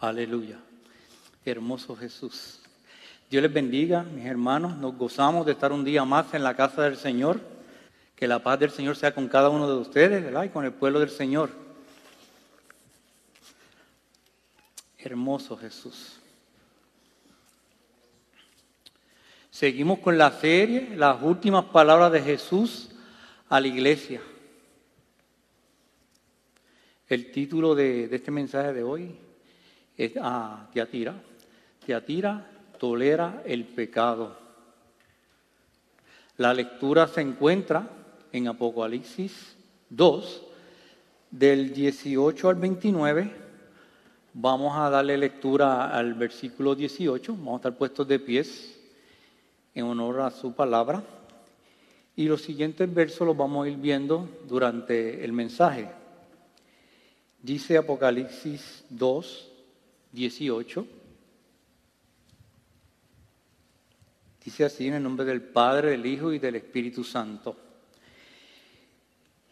Aleluya. Hermoso Jesús. Dios les bendiga, mis hermanos. Nos gozamos de estar un día más en la casa del Señor. Que la paz del Señor sea con cada uno de ustedes, ¿verdad? Y con el pueblo del Señor. Hermoso Jesús. Seguimos con la serie, las últimas palabras de Jesús a la iglesia. El título de, de este mensaje de hoy a Tiatira. Tiatira tolera el pecado. La lectura se encuentra en Apocalipsis 2, del 18 al 29. Vamos a darle lectura al versículo 18. Vamos a estar puestos de pies en honor a su palabra. Y los siguientes versos los vamos a ir viendo durante el mensaje. Dice Apocalipsis 2, 18. Dice así en el nombre del Padre, del Hijo y del Espíritu Santo.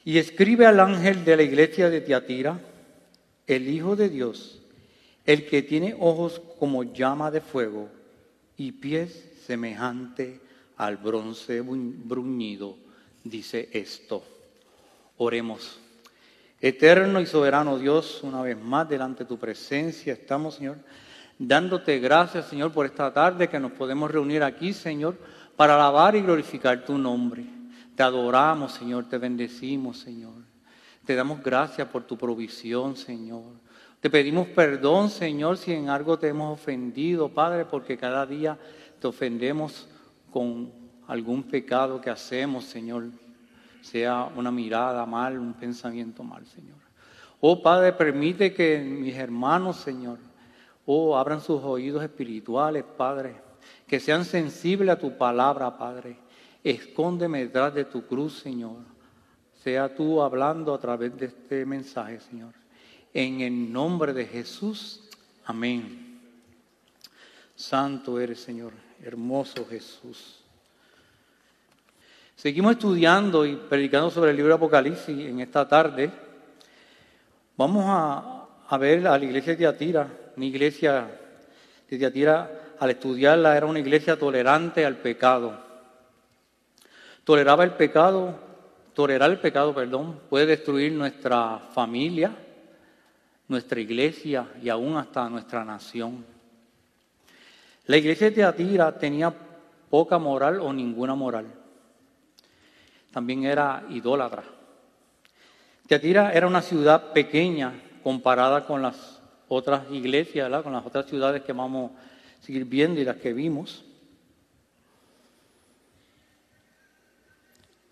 Y escribe al ángel de la iglesia de Tiatira, el Hijo de Dios, el que tiene ojos como llama de fuego y pies semejante al bronce bruñido, dice esto. Oremos. Eterno y soberano Dios, una vez más delante de tu presencia estamos, Señor, dándote gracias, Señor, por esta tarde que nos podemos reunir aquí, Señor, para alabar y glorificar tu nombre. Te adoramos, Señor, te bendecimos, Señor. Te damos gracias por tu provisión, Señor. Te pedimos perdón, Señor, si en algo te hemos ofendido, Padre, porque cada día te ofendemos con algún pecado que hacemos, Señor sea una mirada mal, un pensamiento mal, Señor. Oh Padre, permite que mis hermanos, Señor, oh, abran sus oídos espirituales, Padre, que sean sensibles a tu palabra, Padre. Escóndeme detrás de tu cruz, Señor. Sea tú hablando a través de este mensaje, Señor. En el nombre de Jesús, amén. Santo eres, Señor. Hermoso Jesús. Seguimos estudiando y predicando sobre el libro de Apocalipsis en esta tarde. Vamos a, ver a la iglesia de Tiatira, una iglesia de Tiatira, al estudiarla, era una iglesia tolerante al pecado. Toleraba el pecado, tolerar el pecado, perdón, puede destruir nuestra familia, nuestra iglesia y aún hasta nuestra nación. La iglesia de Tiatira tenía poca moral o ninguna moral también era idólatra. Teatira era una ciudad pequeña comparada con las otras iglesias, con las otras ciudades que vamos a seguir viendo y las que vimos.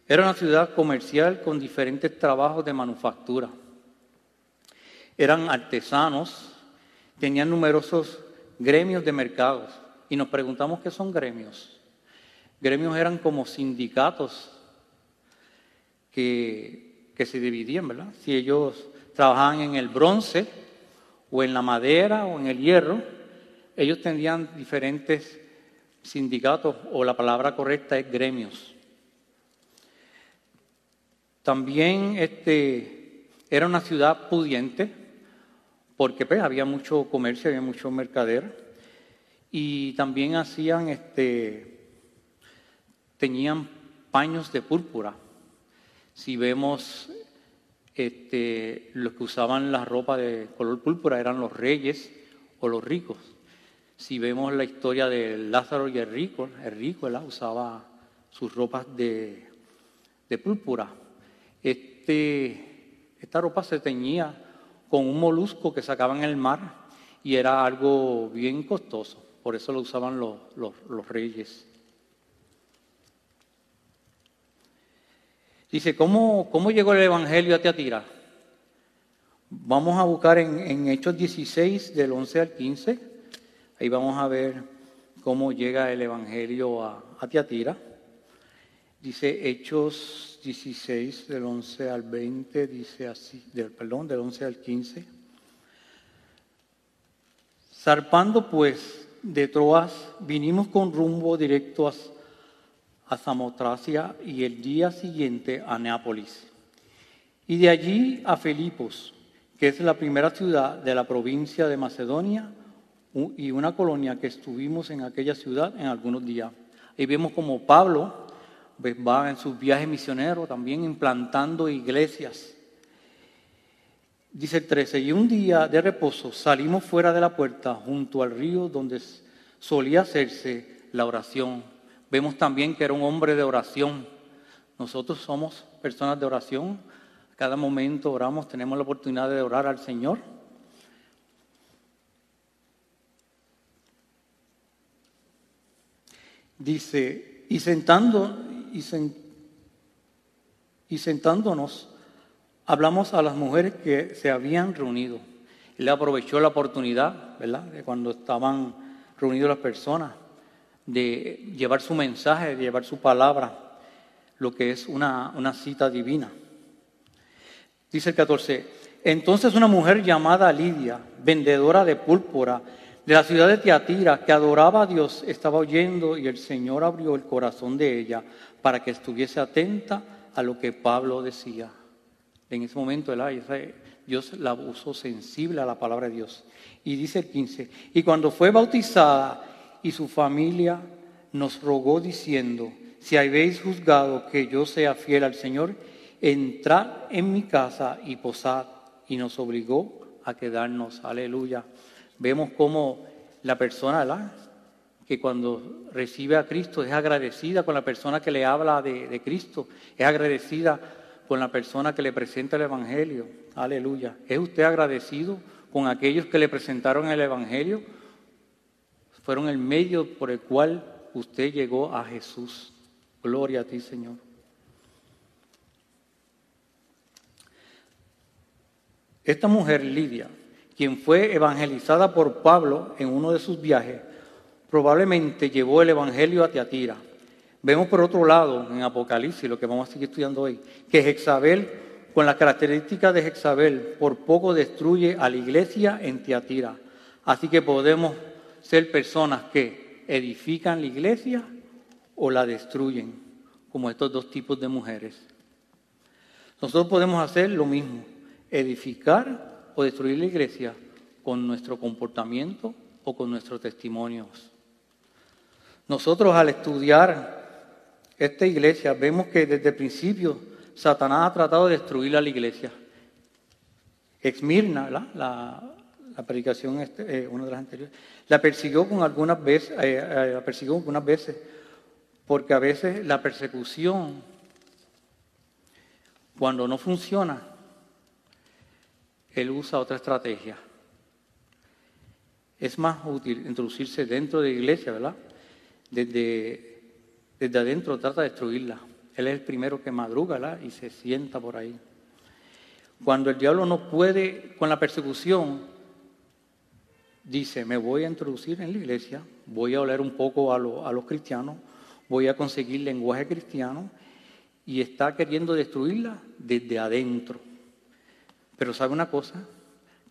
Era una ciudad comercial con diferentes trabajos de manufactura. Eran artesanos, tenían numerosos gremios de mercados. Y nos preguntamos qué son gremios. Gremios eran como sindicatos que, se dividían, ¿verdad? Si ellos trabajaban en el bronce o en la madera o en el hierro, ellos tendrían diferentes sindicatos o la palabra correcta es gremios. También este, era una ciudad pudiente porque pues, había mucho comercio, había mucho mercader y también hacían, este, tenían paños de púrpura si vemos este, los que usaban la ropa de color púrpura eran los reyes o los ricos. Si vemos la historia de Lázaro y el rico, el rico usaba sus ropas de, púrpura. Este, esta ropa se teñía con un molusco que sacaban en el mar y era algo bien costoso. Por eso lo usaban los, los reyes. Dice, ¿cómo, cómo llegó el Evangelio a Teatira? Vamos a buscar en, Hechos 16, del 11 al 15. Ahí vamos a ver cómo llega el Evangelio a, a Teatira. Dice Hechos 16, del 11 al 20, dice así, del, perdón, del 11 al 15. Zarpando pues de Troas, vinimos con rumbo directo a Samotracia y el día siguiente a Neápolis. Y de allí a Filipos, que es la primera ciudad de la provincia de Macedonia y una colonia que estuvimos en aquella ciudad en algunos días. Y vemos como Pablo pues, va en sus viajes misioneros también implantando iglesias. Dice el 13, y un día de reposo salimos fuera de la puerta junto al río donde solía hacerse la oración. Vemos también que era un hombre de oración. Nosotros somos personas de oración. Cada momento oramos, tenemos la oportunidad de orar al Señor. Dice, y, sentando, y, y sentándonos, hablamos a las mujeres que se habían reunido. Él aprovechó la oportunidad, ¿verdad?, de cuando estaban reunidas las personas, de llevar su mensaje, de llevar su palabra, lo que es una, una cita divina. Dice el 14, entonces una mujer llamada Lidia, vendedora de púrpura, de la ciudad de Tiatira, que adoraba a Dios, estaba oyendo y el Señor abrió el corazón de ella para que estuviese atenta a lo que Pablo decía. En ese momento Dios la puso sensible a la palabra de Dios. Y dice el 15, y cuando fue bautizada y su familia nos rogó diciendo, si habéis juzgado que yo sea fiel al Señor, entrad en mi casa y posad. Y nos obligó a quedarnos. Aleluya. Vemos cómo la persona, que cuando recibe a Cristo es agradecida con la persona que le habla de, de Cristo, es agradecida con la persona que le presenta el Evangelio. Aleluya. ¿Es usted agradecido con aquellos que le presentaron el Evangelio? Fueron el medio por el cual usted llegó a Jesús. Gloria a ti, Señor. Esta mujer, Lidia, quien fue evangelizada por Pablo en uno de sus viajes, probablemente llevó el Evangelio a Teatira. Vemos por otro lado en Apocalipsis, lo que vamos a seguir estudiando hoy, que Jezabel, con las características de Jezabel, por poco destruye a la iglesia en Teatira. Así que podemos ser personas que edifican la iglesia o la destruyen, como estos dos tipos de mujeres. Nosotros podemos hacer lo mismo, edificar o destruir la iglesia con nuestro comportamiento o con nuestros testimonios. Nosotros al estudiar esta iglesia vemos que desde el principio Satanás ha tratado de destruir a la iglesia. Exmirna, la, la predicación, este, eh, una de las anteriores, la persiguió con algunas veces, eh, eh, la persiguió algunas veces, porque a veces la persecución, cuando no funciona, él usa otra estrategia. Es más útil introducirse dentro de la iglesia, ¿verdad? Desde, desde adentro trata de destruirla. Él es el primero que madruga y se sienta por ahí. Cuando el diablo no puede con la persecución, dice, me voy a introducir en la iglesia, voy a hablar un poco a, los cristianos, voy a conseguir lenguaje cristiano y está queriendo destruirla desde adentro. Pero ¿sabe una cosa?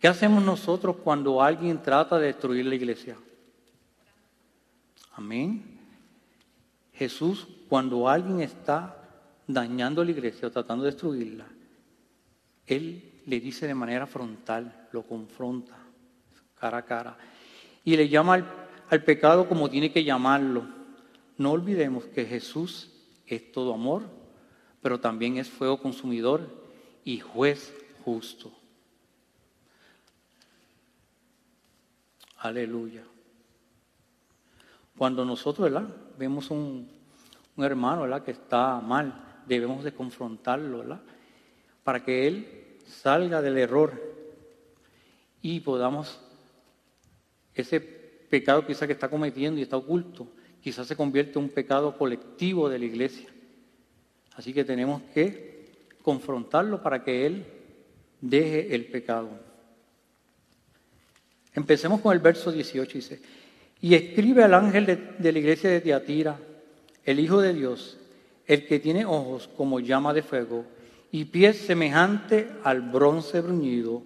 ¿Qué hacemos nosotros cuando alguien trata de destruir la iglesia? Amén. Jesús, cuando alguien está dañando la iglesia o tratando de destruirla, Él le dice de manera frontal, lo confronta cara a cara. Y le llama al, pecado como tiene que llamarlo. No olvidemos que Jesús es todo amor, pero también es fuego consumidor y juez justo. Aleluya. Cuando nosotros ¿verdad? vemos un, un hermano ¿verdad? que está mal, debemos de confrontarlo ¿verdad? para que él salga del error y podamos ese pecado quizá que está cometiendo y está oculto, quizás se convierte en un pecado colectivo de la iglesia. Así que tenemos que confrontarlo para que Él deje el pecado. Empecemos con el verso 18, dice, y escribe al ángel de, la iglesia de Tiatira, el Hijo de Dios, el que tiene ojos como llama de fuego y pies semejante al bronce bruñido,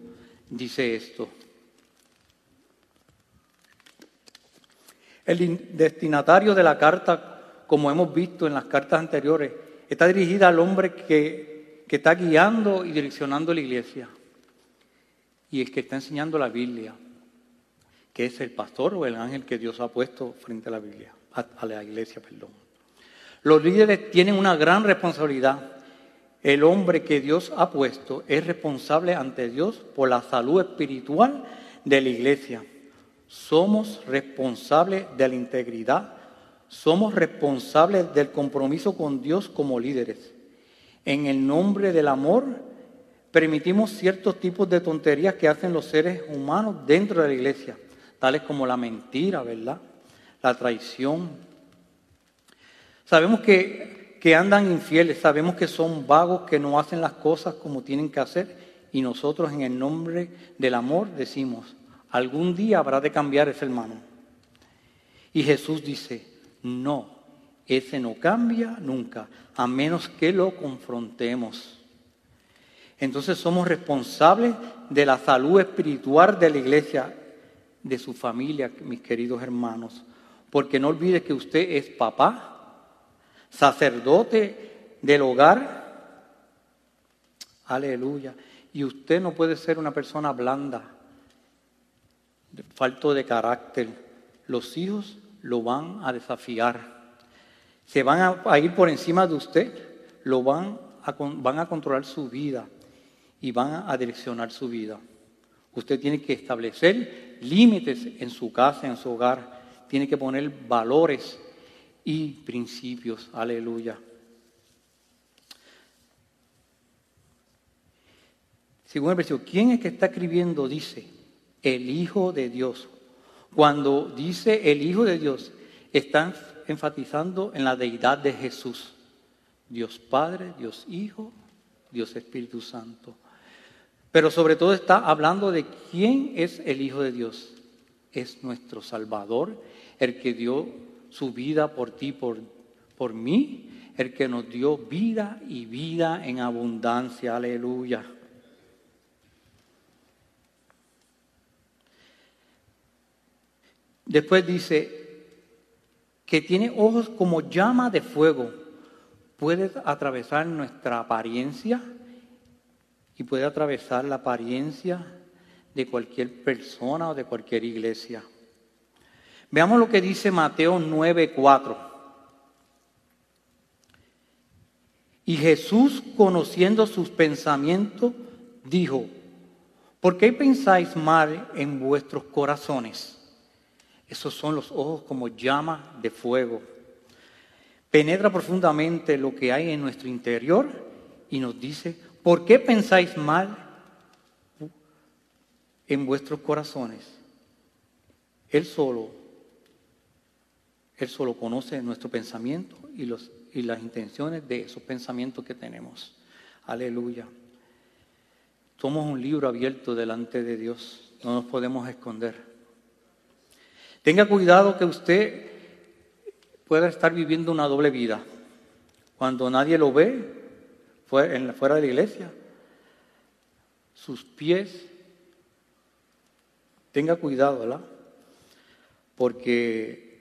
dice esto. El destinatario de la carta, como hemos visto en las cartas anteriores, está dirigida al hombre que, está guiando y direccionando la iglesia. y el que está enseñando la Biblia, que es el pastor o el ángel que Dios ha puesto frente a la Biblia, a, la iglesia, perdón. Los líderes tienen una gran responsabilidad. El hombre que Dios ha puesto es responsable ante Dios por la salud espiritual de la iglesia. Somos responsables de la integridad, somos responsables del compromiso con Dios como líderes. En el nombre del amor, permitimos ciertos tipos de tonterías que hacen los seres humanos dentro de la iglesia, tales como la mentira, ¿verdad? La traición. Sabemos que, que andan infieles, sabemos que son vagos, que no hacen las cosas como tienen que hacer, y nosotros en el nombre del amor decimos, algún día habrá de cambiar ese hermano. Y Jesús dice, no, ese no cambia nunca, a menos que lo confrontemos. Entonces somos responsables de la salud espiritual de la iglesia, de su familia, mis queridos hermanos. Porque no olvide que usted es papá, sacerdote del hogar. Aleluya. Y usted no puede ser una persona blanda, falto de carácter. Los hijos lo van a desafiar se van a, ir por encima de usted, lo van a, controlar su vida y van a direccionar su vida. Usted tiene que establecer límites en su casa, en su hogar. Tiene que poner valores y principios. Aleluya. Según el versículo, ¿quién es que está escribiendo? Dice, el Hijo de Dios. Cuando dice el Hijo de Dios, están enfatizando en la deidad de Jesús. Dios Padre, Dios Hijo, Dios Espíritu Santo. Pero sobre todo está hablando de quién es el Hijo de Dios. Es nuestro Salvador, el que dio su vida por ti, por, por mí, el que nos dio vida y vida en abundancia. Aleluya. Después dice, que tiene ojos como llama de fuego, puede atravesar nuestra apariencia y puede atravesar la apariencia de cualquier persona o de cualquier iglesia. Veamos lo que dice Mateo 9:4. Y Jesús, conociendo sus pensamientos, dijo, ¿por qué pensáis mal en vuestros corazones? Esos son los ojos como llama de fuego. Penetra profundamente lo que hay en nuestro interior y nos dice, ¿por qué pensáis mal en vuestros corazones? Él solo, Él solo conoce nuestro pensamiento y, y las intenciones de esos pensamientos que tenemos. Aleluya. Somos un libro abierto delante de Dios, no nos podemos esconder. Tenga cuidado que usted pueda estar viviendo una doble vida. Cuando nadie lo ve, fuera de la iglesia, sus pies, tenga cuidado, ¿verdad? Porque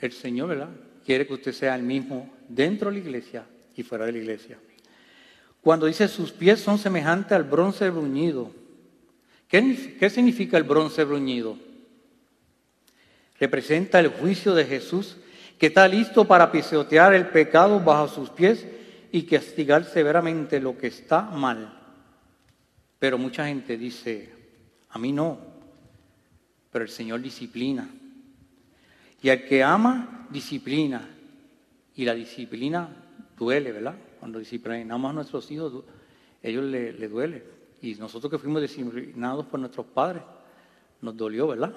el Señor, ¿verdad? Quiere que usted sea el mismo dentro de la iglesia y fuera de la iglesia. Cuando dice sus pies son semejantes al bronce bruñido, ¿qué, qué significa el bronce bruñido? Representa el juicio de Jesús que está listo para pisotear el pecado bajo sus pies y castigar severamente lo que está mal. Pero mucha gente dice, a mí no, pero el Señor disciplina. Y al que ama, disciplina. Y la disciplina duele, ¿verdad? Cuando disciplinamos a nuestros hijos, ellos le, le duele. Y nosotros que fuimos disciplinados por nuestros padres, nos dolió, ¿verdad?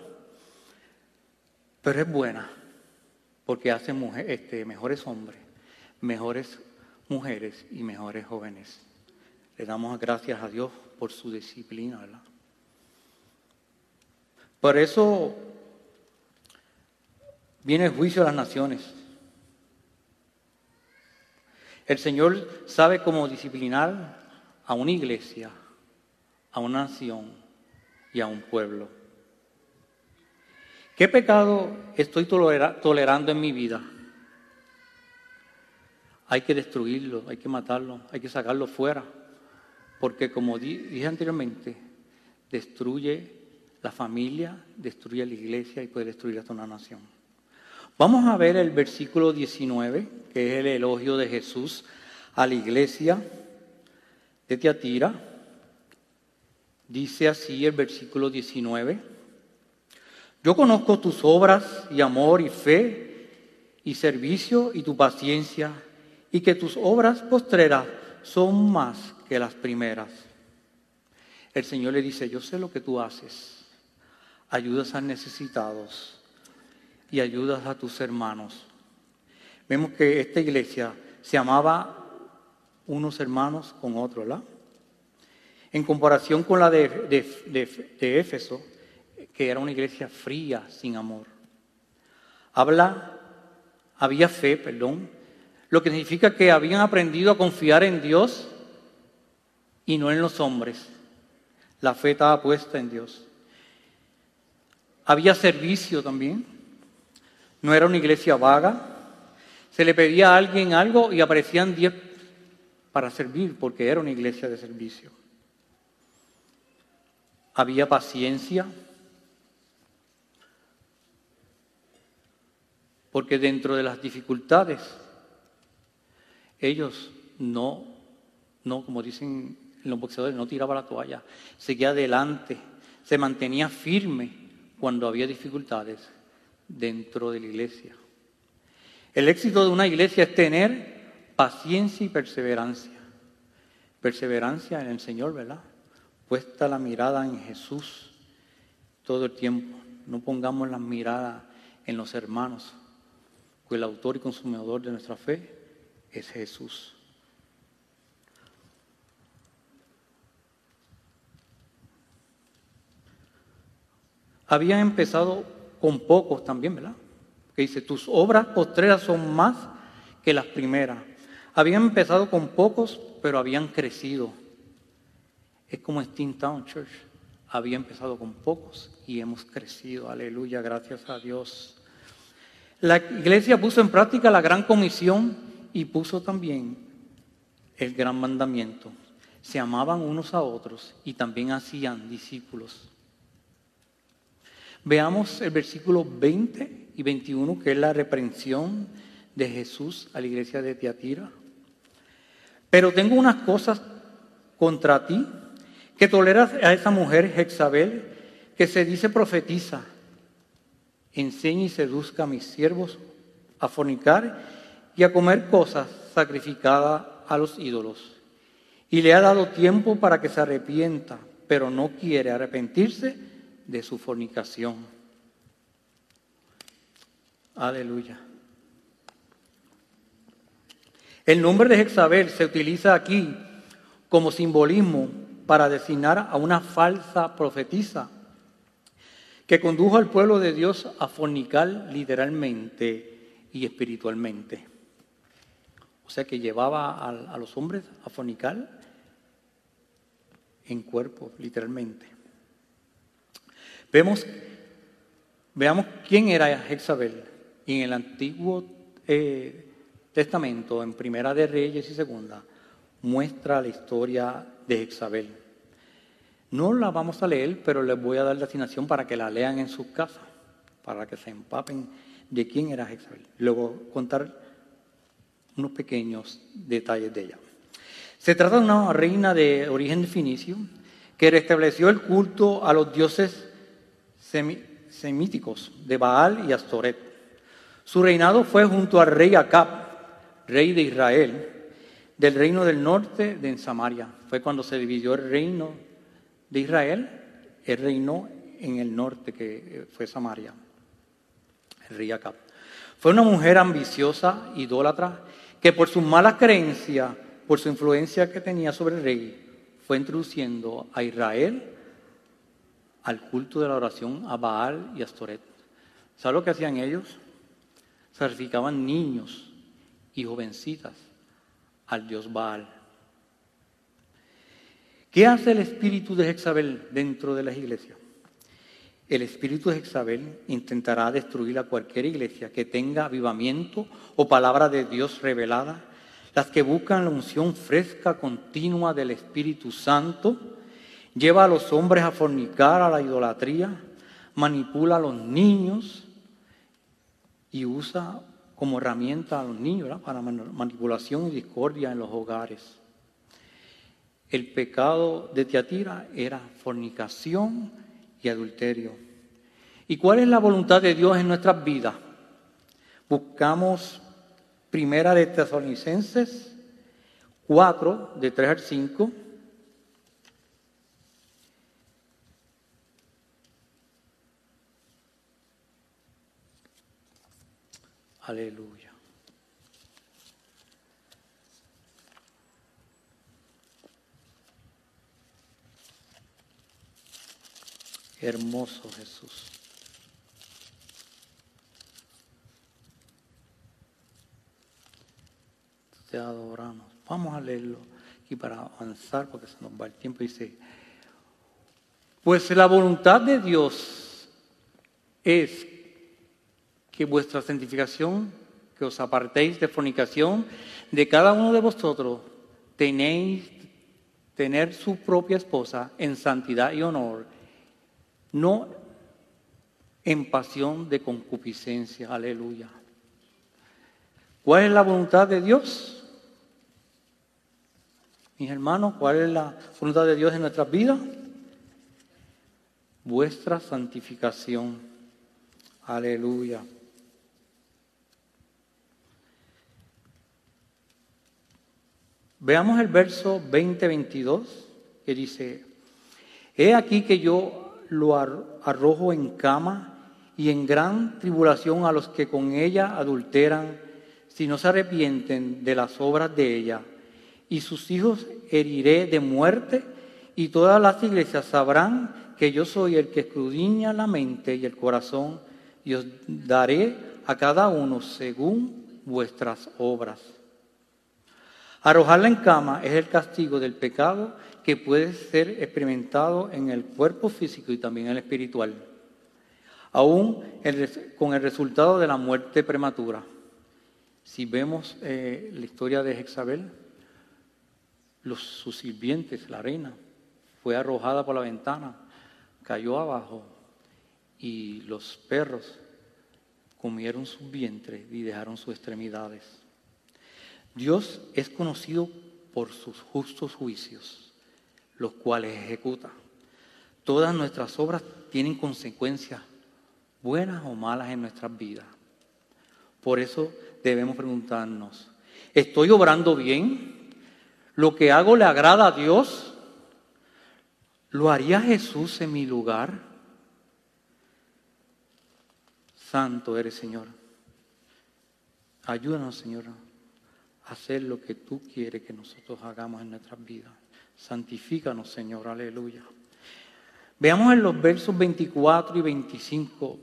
Pero es buena porque hace este, mejores hombres, mejores mujeres y mejores jóvenes. Le damos gracias a Dios por su disciplina, ¿verdad? Por eso viene el juicio a las naciones. El Señor sabe cómo disciplinar a una iglesia, a una nación y a un pueblo. ¿Qué pecado estoy tolerando en mi vida? Hay que destruirlo, hay que matarlo, hay que sacarlo fuera. Porque como dije anteriormente, destruye la familia, destruye la iglesia y puede destruir hasta una nación. Vamos a ver el versículo 19, que es el elogio de Jesús a la iglesia de Tiatira. Dice así el versículo 19. Yo conozco tus obras y amor y fe y servicio y tu paciencia y que tus obras postreras son más que las primeras. El Señor le dice, yo sé lo que tú haces. Ayudas a necesitados y ayudas a tus hermanos. Vemos que esta iglesia se amaba unos hermanos con otros, ¿verdad? En comparación con la de, de Éfeso, que era una iglesia fría, sin amor. Habla, había fe, perdón, lo que significa que habían aprendido a confiar en Dios y no en los hombres. La fe estaba puesta en Dios. Había servicio también. No era una iglesia vaga. Se le pedía a alguien algo y aparecían diez para servir, porque era una iglesia de servicio. Había paciencia, porque dentro de las dificultades ellos no, no, como dicen los boxeadores, no tiraba la toalla, seguía adelante, se mantenía firme cuando había dificultades dentro de la iglesia. El éxito de una iglesia es tener paciencia y perseverancia. Perseverancia en el Señor, ¿verdad? Puesta la mirada en Jesús todo el tiempo. No pongamos la mirada en los hermanos, que el autor y consumidor de nuestra fe es Jesús. Habían empezado con pocos también, ¿verdad? Que dice, tus obras postreras son más que las primeras. Habían empezado con pocos, pero habían crecido. Es como Town Church. Había empezado con pocos y hemos crecido. Aleluya, gracias a Dios. La iglesia puso en práctica la gran comisión y puso también el gran mandamiento. Se amaban unos a otros y también hacían discípulos. Veamos el versículo 20 y 21, que es la reprensión de Jesús a la iglesia de Tiatira. Pero tengo unas cosas contra ti, que toleras a esa mujer Jezabel, que se dice profetiza. Enseña y seduzca a mis siervos a fornicar y a comer cosas sacrificadas a los ídolos. Y le ha dado tiempo para que se arrepienta, pero no quiere arrepentirse de su fornicación. Aleluya. El nombre de Jezabel se utiliza aquí como simbolismo para designar a una falsa profetisa que condujo al pueblo de Dios a fornicar literalmente y espiritualmente. O sea que llevaba a, los hombres a fornicar en cuerpo, literalmente. Vemos, veamos quién era Jezabel. Y en el Antiguo eh, Testamento, en Primera de Reyes y Segunda, muestra la historia de Jezabel. No la vamos a leer, pero les voy a dar la asignación para que la lean en sus casas, para que se empapen de quién era Jezabel. Luego contar unos pequeños detalles de ella. Se trata de una reina de origen finicio que restableció el culto a los dioses semíticos de Baal y Astoret. Su reinado fue junto al rey Acab, rey de Israel, del reino del norte de Samaria. Fue cuando se dividió el reino de Israel, el reino en el norte que fue Samaria, el rey Acab. Fue una mujer ambiciosa, idólatra, que por sus malas creencias, por su influencia que tenía sobre el rey, fue introduciendo a Israel al culto de la oración a Baal y a Astoret. ¿Sabe lo que hacían ellos? Sacrificaban niños y jovencitas al dios Baal. ¿Qué hace el espíritu de Jezabel dentro de las iglesias? El espíritu de Jezabel intentará destruir a cualquier iglesia que tenga avivamiento o palabra de Dios revelada, las que buscan la unción fresca continua del Espíritu Santo, lleva a los hombres a fornicar, a la idolatría, manipula a los niños y usa como herramienta a los niños para manipulación y discordia en los hogares. El pecado de Tiatira era fornicación y adulterio. ¿Y cuál es la voluntad de Dios en nuestras vidas? Buscamos Primera de Tesalonicenses 4, de 3 al 5. Aleluya. Hermoso Jesús. Te adoramos. Vamos a leerlo aquí para avanzar porque se nos va el tiempo. Dice, pues la voluntad de Dios es que vuestra santificación, que os apartéis de fornicación, de cada uno de vosotros tenéis tener su propia esposa en santidad y honor, no en pasión de concupiscencia. Aleluya. ¿Cuál es la voluntad de Dios? Mis hermanos, ¿cuál es la voluntad de Dios en nuestras vidas? Vuestra santificación. Aleluya. Veamos el verso 20-22 que dice, He aquí que yo lo arrojo en cama y en gran tribulación a los que con ella adulteran, si no se arrepienten de las obras de ella, y sus hijos heriré de muerte, y todas las iglesias sabrán que yo soy el que escudriña la mente y el corazón, y os daré a cada uno según vuestras obras. Arrojarla en cama es el castigo del pecado que puede ser experimentado en el cuerpo físico y también en el espiritual, aún con el resultado de la muerte prematura. Si vemos eh, la historia de Jezabel, los, sus sirvientes, la reina, fue arrojada por la ventana, cayó abajo y los perros comieron su vientre y dejaron sus extremidades. Dios es conocido por sus justos juicios, los cuales ejecuta. Todas nuestras obras tienen consecuencias, buenas o malas en nuestras vidas. Por eso debemos preguntarnos, ¿estoy obrando bien? ¿Lo que hago le agrada a Dios? ¿Lo haría Jesús en mi lugar? Santo eres, Señor. Ayúdanos, Señor hacer lo que tú quieres que nosotros hagamos en nuestras vidas. Santifícanos, Señor, aleluya. Veamos en los versos 24 y 25.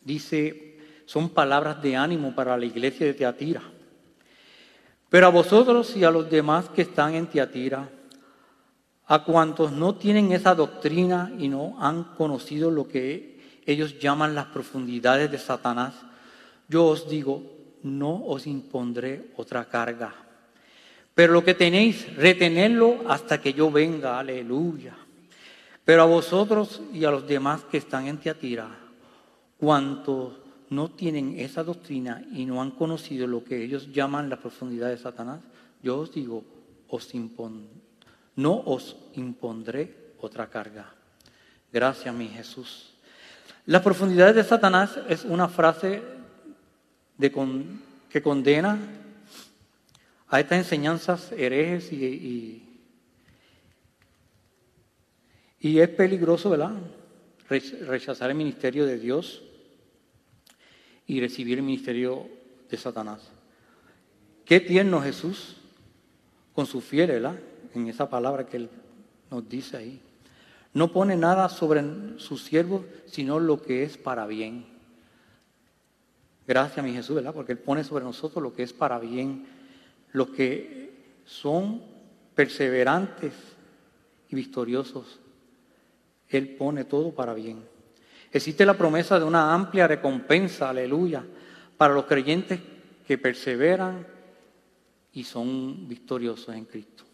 Dice, son palabras de ánimo para la iglesia de Teatira. Pero a vosotros y a los demás que están en Teatira, a cuantos no tienen esa doctrina y no han conocido lo que ellos llaman las profundidades de Satanás, yo os digo, no os impondré otra carga. Pero lo que tenéis, retenerlo hasta que yo venga, aleluya. Pero a vosotros y a los demás que están en Teatira, cuantos no tienen esa doctrina y no han conocido lo que ellos llaman la profundidad de Satanás, yo os digo, os no os impondré otra carga. Gracias, mi Jesús. La profundidad de Satanás es una frase que condena a estas enseñanzas herejes y, y, es peligroso, ¿verdad? Rechazar el ministerio de Dios y recibir el ministerio de Satanás. Qué tierno Jesús con su fiel, ¿verdad? En esa palabra que él nos dice ahí. No pone nada sobre sus siervos, sino lo que es para bien. Gracias mi Jesús, ¿verdad? Porque Él pone sobre nosotros lo que es para bien, los que son perseverantes y victoriosos. Él pone todo para bien. Existe la promesa de una amplia recompensa, aleluya, para los creyentes que perseveran y son victoriosos en Cristo.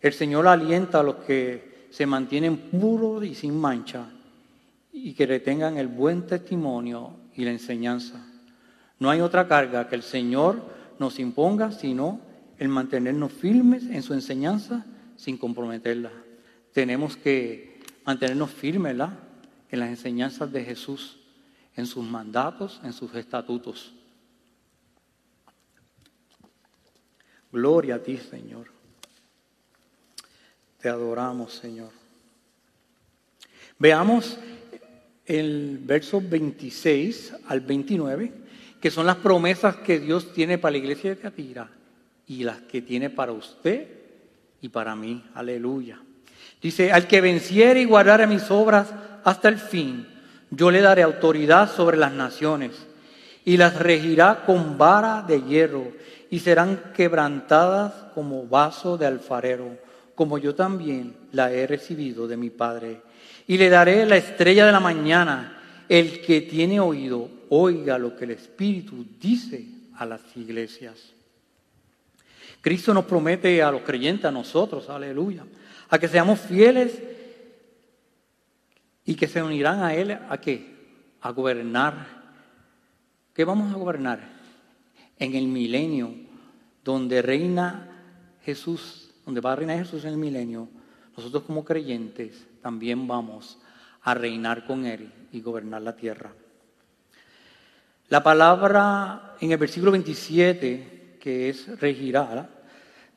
El Señor alienta a los que se mantienen puros y sin mancha y que retengan el buen testimonio y la enseñanza. No hay otra carga que el Señor nos imponga, sino el mantenernos firmes en su enseñanza sin comprometerla. Tenemos que mantenernos firmes en las enseñanzas de Jesús, en sus mandatos, en sus estatutos. Gloria a ti, Señor. Te adoramos, Señor. Veamos el verso 26 al 29, que son las promesas que Dios tiene para la iglesia de Teatira y las que tiene para usted y para mí. Aleluya. Dice, al que venciere y guardare mis obras hasta el fin, yo le daré autoridad sobre las naciones y las regirá con vara de hierro y serán quebrantadas como vaso de alfarero, como yo también la he recibido de mi Padre. Y le daré la estrella de la mañana. El que tiene oído, oiga lo que el Espíritu dice a las iglesias. Cristo nos promete a los creyentes, a nosotros, aleluya, a que seamos fieles y que se unirán a Él, ¿a qué? A gobernar. ¿Qué vamos a gobernar? en el milenio, donde reina Jesús, donde va a reinar Jesús en el milenio, nosotros como creyentes también vamos a reinar con Él y gobernar la tierra. La palabra en el versículo 27, que es regirá,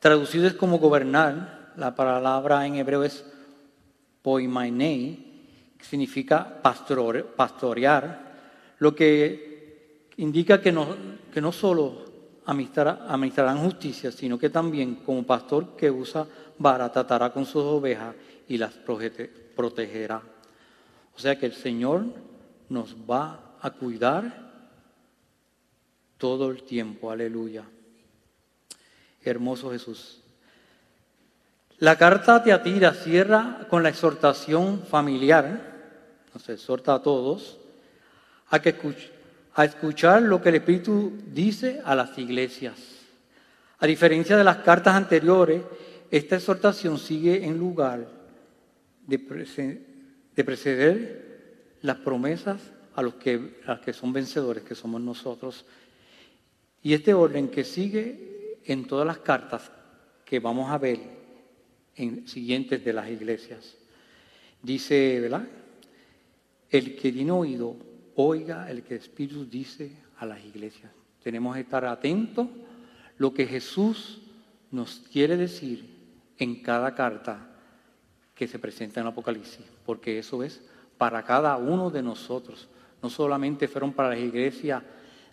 traducido es como gobernar, la palabra en hebreo es poimainei, que significa pastorear, lo que indica que no, que no solo administrarán justicia, sino que también como pastor que usa vara tratará con sus ovejas y las protegerá. O sea que el Señor nos va a cuidar todo el tiempo. Aleluya. Hermoso Jesús. La carta te atira, cierra con la exhortación familiar, nos exhorta a todos, a que a escuchar lo que el Espíritu dice a las iglesias. A diferencia de las cartas anteriores, esta exhortación sigue en lugar de, preceder las promesas a los, que, a que son vencedores, que somos nosotros. Y este orden que sigue en todas las cartas que vamos a ver en siguientes de las iglesias. Dice, ¿verdad? El que tiene oído, oiga el que el Espíritu dice a las iglesias. Tenemos que estar atentos lo que Jesús nos quiere decir en cada carta que se presenta en Apocalipsis, porque eso es para cada uno de nosotros. No solamente fueron para las iglesias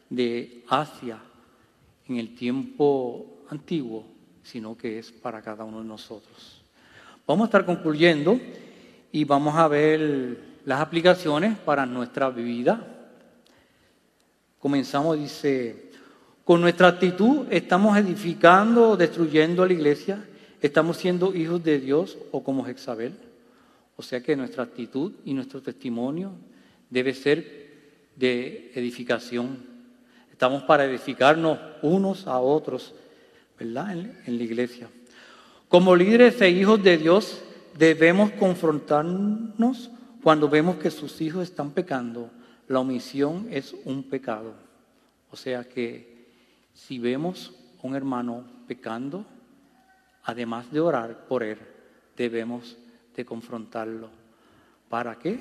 de Asia en el tiempo antiguo, sino que es para cada uno de nosotros. Vamos a estar concluyendo y vamos a ver las aplicaciones para nuestra vida. Comenzamos, dice, con nuestra actitud estamos edificando o destruyendo la iglesia, estamos siendo hijos de Dios o como Jezabel. O sea que nuestra actitud y nuestro testimonio debe ser de edificación. Estamos para edificarnos unos a otros, ¿verdad? En, en la iglesia. Como líderes e hijos de Dios debemos confrontarnos cuando vemos que sus hijos están pecando, la omisión es un pecado. O sea que si vemos un hermano pecando, además de orar por él, debemos de confrontarlo. ¿Para qué?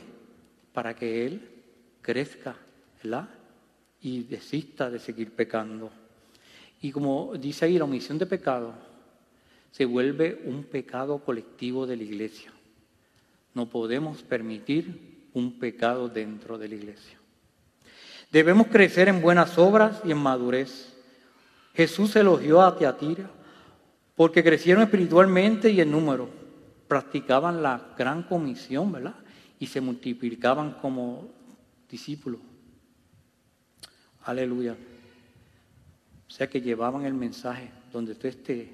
Para que él crezca, ¿verdad? Y desista de seguir pecando. Y como dice ahí, la omisión de pecado se vuelve un pecado colectivo de la iglesia. No podemos permitir un pecado dentro de la iglesia. Debemos crecer en buenas obras y en madurez. Jesús elogió a Teatira porque crecieron espiritualmente y en número. Practicaban la gran comisión, ¿verdad? Y se multiplicaban como discípulos. Aleluya. O sea que llevaban el mensaje donde tú estés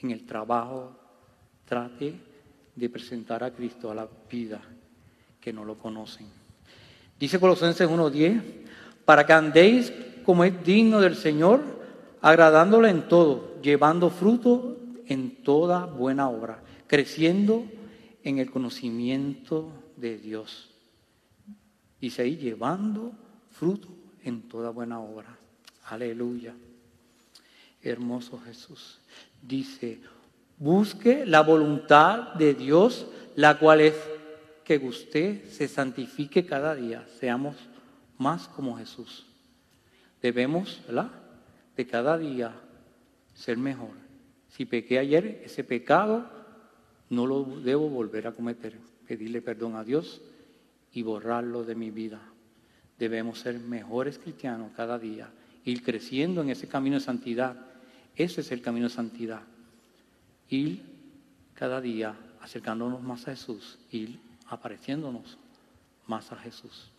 en el trabajo, trate de presentar a Cristo a la vida que no lo conocen. Dice Colosenses 1.10, para que andéis como es digno del Señor, agradándole en todo, llevando fruto en toda buena obra, creciendo en el conocimiento de Dios. Dice ahí, llevando fruto en toda buena obra. Aleluya. Hermoso Jesús. Dice, busque la voluntad de Dios, la cual es que usted se santifique cada día, seamos más como Jesús. Debemos, ¿verdad? De cada día ser mejor. Si pequé ayer, ese pecado no lo debo volver a cometer. Pedirle perdón a Dios y borrarlo de mi vida. Debemos ser mejores cristianos cada día, ir creciendo en ese camino de santidad. Ese es el camino de santidad. Ir cada día acercándonos más a Jesús, ir apareciéndonos más a Jesús.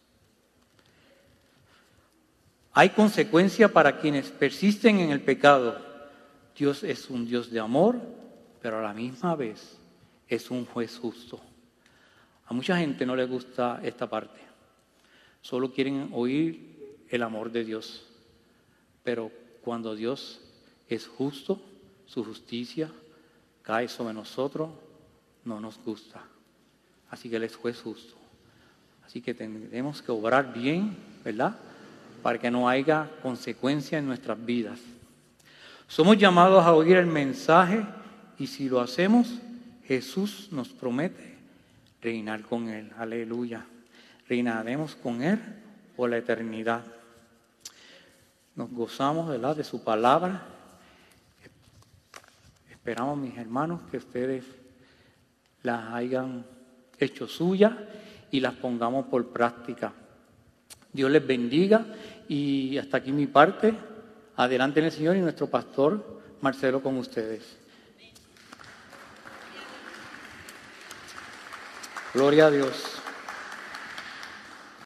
Hay consecuencia para quienes persisten en el pecado. Dios es un Dios de amor, pero a la misma vez es un juez justo. A mucha gente no le gusta esta parte. Solo quieren oír el amor de Dios. Pero cuando Dios es justo, su justicia cae sobre nosotros, no nos gusta. Así que Él es juez justo. Así que tenemos que obrar bien, ¿verdad? Para que no haya consecuencia en nuestras vidas. Somos llamados a oír el mensaje y si lo hacemos, Jesús nos promete reinar con Él. Aleluya. Reinaremos con Él por la eternidad. Nos gozamos ¿verdad? de su palabra. Esperamos, mis hermanos, que ustedes las hayan hecho suya y las pongamos por práctica. Dios les bendiga y hasta aquí mi parte. Adelante en el Señor y nuestro pastor Marcelo con ustedes. Gloria a Dios.